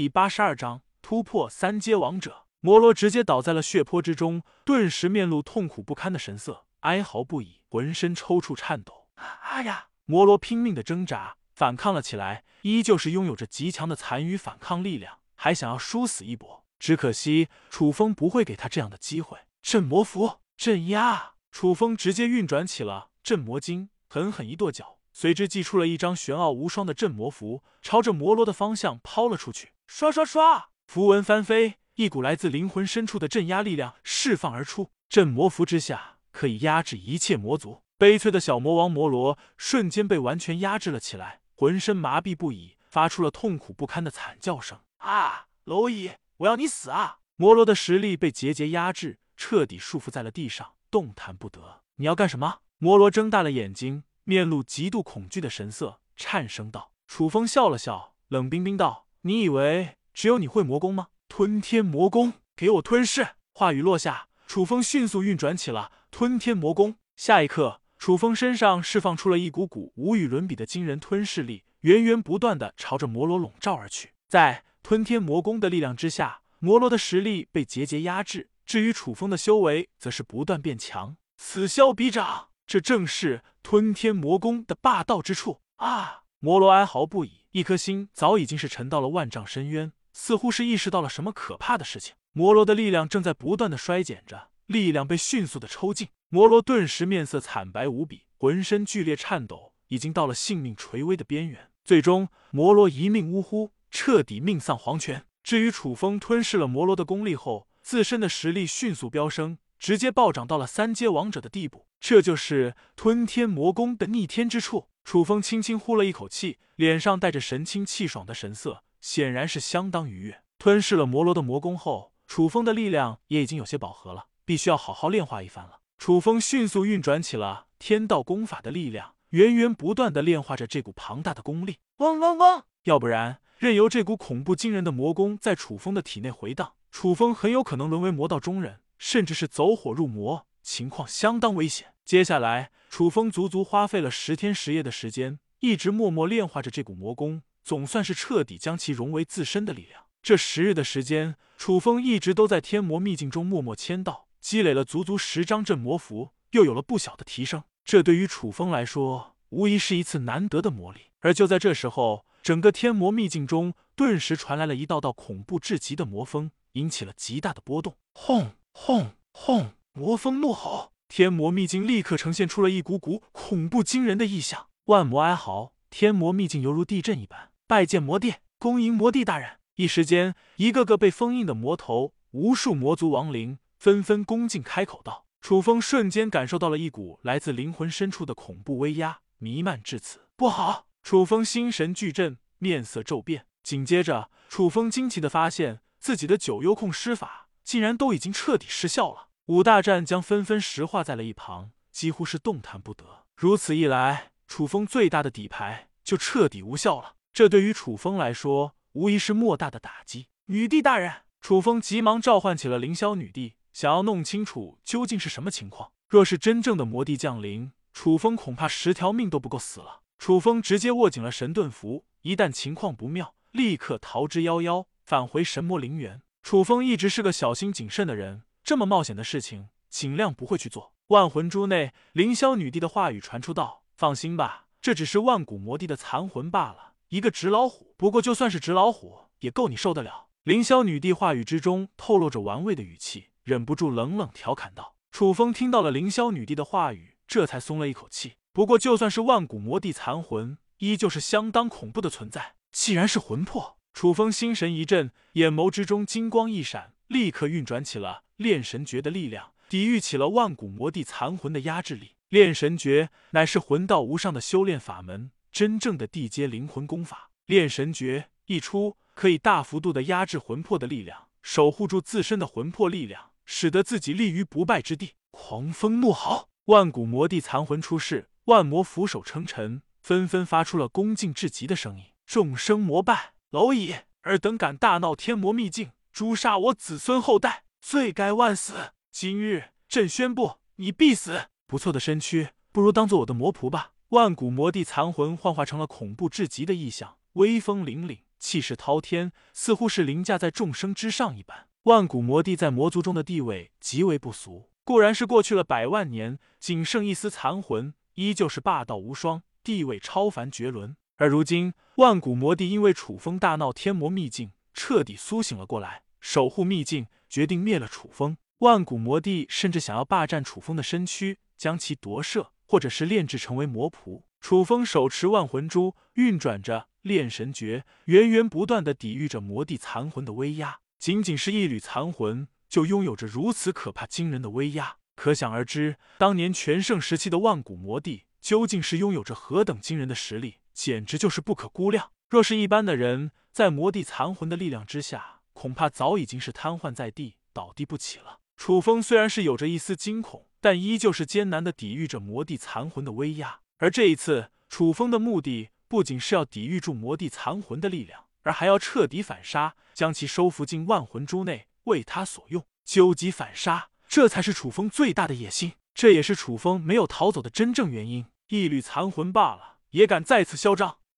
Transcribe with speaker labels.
Speaker 1: 第八十二章突破三阶王者。摩罗直接倒在了血泊之中，顿时面露痛苦不堪的神色，哀嚎不已，浑身抽搐颤抖。啊呀！摩罗拼命的挣扎，反抗了起来，依旧是拥有着极强的残余反抗力量，还想要殊死一搏。只可惜楚风不会给他这样的机会。镇魔符，镇压！楚风直接运转起了镇魔经，狠狠一跺脚，随之祭出了一张玄奥无双的镇魔符，朝着摩罗的方向抛了出去。刷刷刷，符文翻飞，一股来自灵魂深处的镇压力量释放而出。镇魔符之下，可以压制一切魔族。悲催的小魔王摩罗瞬间被完全压制了起来，浑身麻痹不已，发出了痛苦不堪的惨叫声。啊，蝼蚁，我要你死啊！摩罗的实力被节节压制。彻底束缚在了地上，动弹不得。你要干什么？摩罗睁大了眼睛，面露极度恐惧的神色，颤声道。楚风笑了笑，冷冰冰道：“你以为只有你会魔功吗？吞天魔功，给我吞噬！”话语落下，楚风迅速运转起了吞天魔功。下一刻，楚风身上释放出了一股股无与伦比的惊人吞噬力，源源不断的朝着摩罗笼罩而去。在吞天魔功的力量之下，摩罗的实力被节节压制。至于楚风的修为，则是不断变强，此消彼长，这正是吞天魔功的霸道之处啊！摩罗哀嚎不已，一颗心早已经是沉到了万丈深渊，似乎是意识到了什么可怕的事情。摩罗的力量正在不断的衰减着，力量被迅速的抽尽，摩罗顿时面色惨白无比，浑身剧烈颤抖，已经到了性命垂危的边缘。最终，摩罗一命呜呼，彻底命丧黄泉。至于楚风吞噬了摩罗的功力后，自身的实力迅速飙升，直接暴涨到了三阶王者的地步。这就是吞天魔功的逆天之处。楚风轻轻呼了一口气，脸上带着神清气爽的神色，显然是相当愉悦。吞噬了魔罗的魔功后，楚风的力量也已经有些饱和了，必须要好好炼化一番了。楚风迅速运转起了天道功法的力量，源源不断的炼化着这股庞大的功力。嗡嗡嗡！要不然，任由这股恐怖惊人的魔功在楚风的体内回荡。楚风很有可能沦为魔道中人，甚至是走火入魔，情况相当危险。接下来，楚风足足花费了十天十夜的时间，一直默默炼化着这股魔功，总算是彻底将其融为自身的力量。这十日的时间，楚风一直都在天魔秘境中默默签到，积累了足足十张镇魔符，又有了不小的提升。这对于楚风来说，无疑是一次难得的磨砺。而就在这时候，整个天魔秘境中顿时传来了一道道恐怖至极的魔风。引起了极大的波动，轰轰轰！魔风怒吼，天魔秘境立刻呈现出了一股股恐怖惊人的异象。万魔哀嚎，天魔秘境犹如地震一般。拜见魔帝，恭迎魔帝大人！一时间，一个个被封印的魔头，无数魔族亡灵纷纷恭敬开口道。楚风瞬间感受到了一股来自灵魂深处的恐怖威压弥漫至此，不好！楚风心神俱震，面色骤变。紧接着，楚风惊奇的发现。自己的九幽控施法竟然都已经彻底失效了，五大战将纷纷石化在了一旁，几乎是动弹不得。如此一来，楚风最大的底牌就彻底无效了。这对于楚风来说，无疑是莫大的打击。女帝大人，楚风急忙召唤起了凌霄女帝，想要弄清楚究竟是什么情况。若是真正的魔帝降临，楚风恐怕十条命都不够死了。楚风直接握紧了神盾符，一旦情况不妙，立刻逃之夭夭。返回神魔陵园，楚风一直是个小心谨慎的人，这么冒险的事情尽量不会去做。万魂珠内，凌霄女帝的话语传出道：“放心吧，这只是万古魔帝的残魂罢了，一个纸老虎。不过就算是纸老虎，也够你受得了。”凌霄女帝话语之中透露着玩味的语气，忍不住冷冷调侃道：“楚风听到了凌霄女帝的话语，这才松了一口气。不过就算是万古魔帝残魂，依旧是相当恐怖的存在。既然是魂魄。”楚风心神一震，眼眸之中金光一闪，立刻运转起了炼神诀的力量，抵御起了万古魔帝残魂的压制力。炼神诀乃是魂道无上的修炼法门，真正的地阶灵魂功法。炼神诀一出，可以大幅度的压制魂魄的力量，守护住自身的魂魄力量，使得自己立于不败之地。狂风怒号，万古魔帝残魂出世，万魔俯首称臣，纷纷发出了恭敬至极的声音。众生膜拜。蝼蚁，尔等敢大闹天魔秘境，诛杀我子孙后代，罪该万死！今日朕宣布，你必死！不错的身躯，不如当做我的魔仆吧。万古魔帝残魂幻化成了恐怖至极的异象，威风凛凛，气势滔天，似乎是凌驾在众生之上一般。万古魔帝在魔族中的地位极为不俗，固然是过去了百万年，仅剩一丝残魂，依旧是霸道无双，地位超凡绝伦。而如今，万古魔帝因为楚风大闹天魔秘境，彻底苏醒了过来，守护秘境，决定灭了楚风。万古魔帝甚至想要霸占楚风的身躯，将其夺舍，或者是炼制成为魔仆。楚风手持万魂珠，运转着炼神诀，源源不断的抵御着魔帝残魂的威压。仅仅是一缕残魂，就拥有着如此可怕惊人的威压，可想而知，当年全盛时期的万古魔帝究竟是拥有着何等惊人的实力，简直就是不可估量。若是一般的人，在魔帝残魂的力量之下，恐怕早已经是瘫痪在地，倒地不起了。楚风虽然是有着一丝惊恐，但依旧是艰难的抵御着魔帝残魂的威压。而这一次，楚风的目的不仅是要抵御住魔帝残魂的力量。而还要彻底反杀，将其收服进万魂珠内，为他所用，究极反杀，这才是楚风最大的野心，这也是楚风没有逃走的真正原因。一缕残魂罢了，也敢再次嚣张。